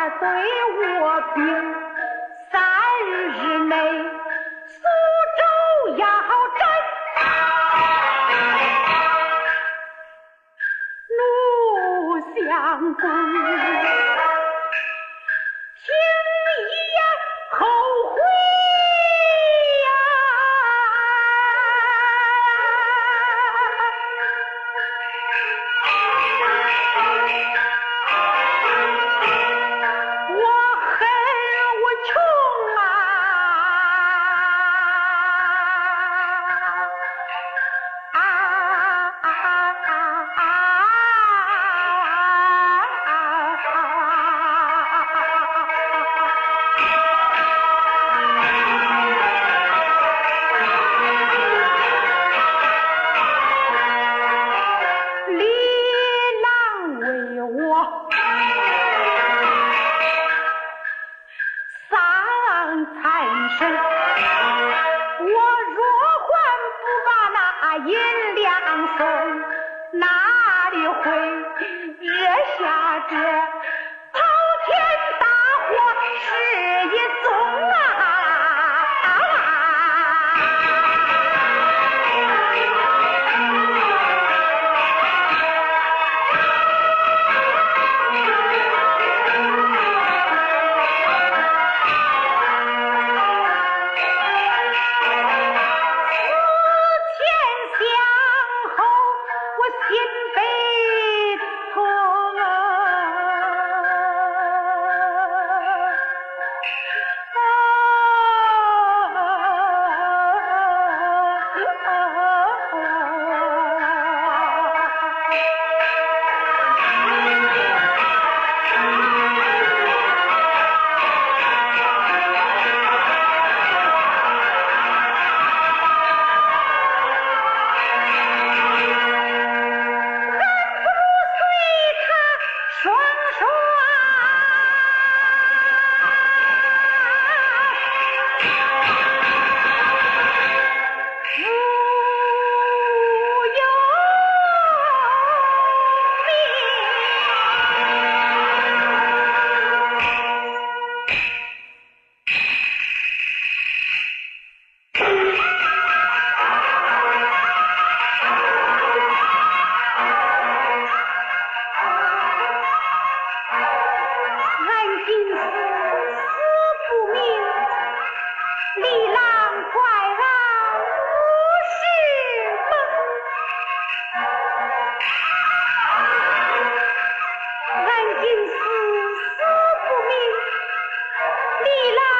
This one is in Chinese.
他对我兵，三日内苏州要斩。陆相公，银两送，哪里会惹下这你啦。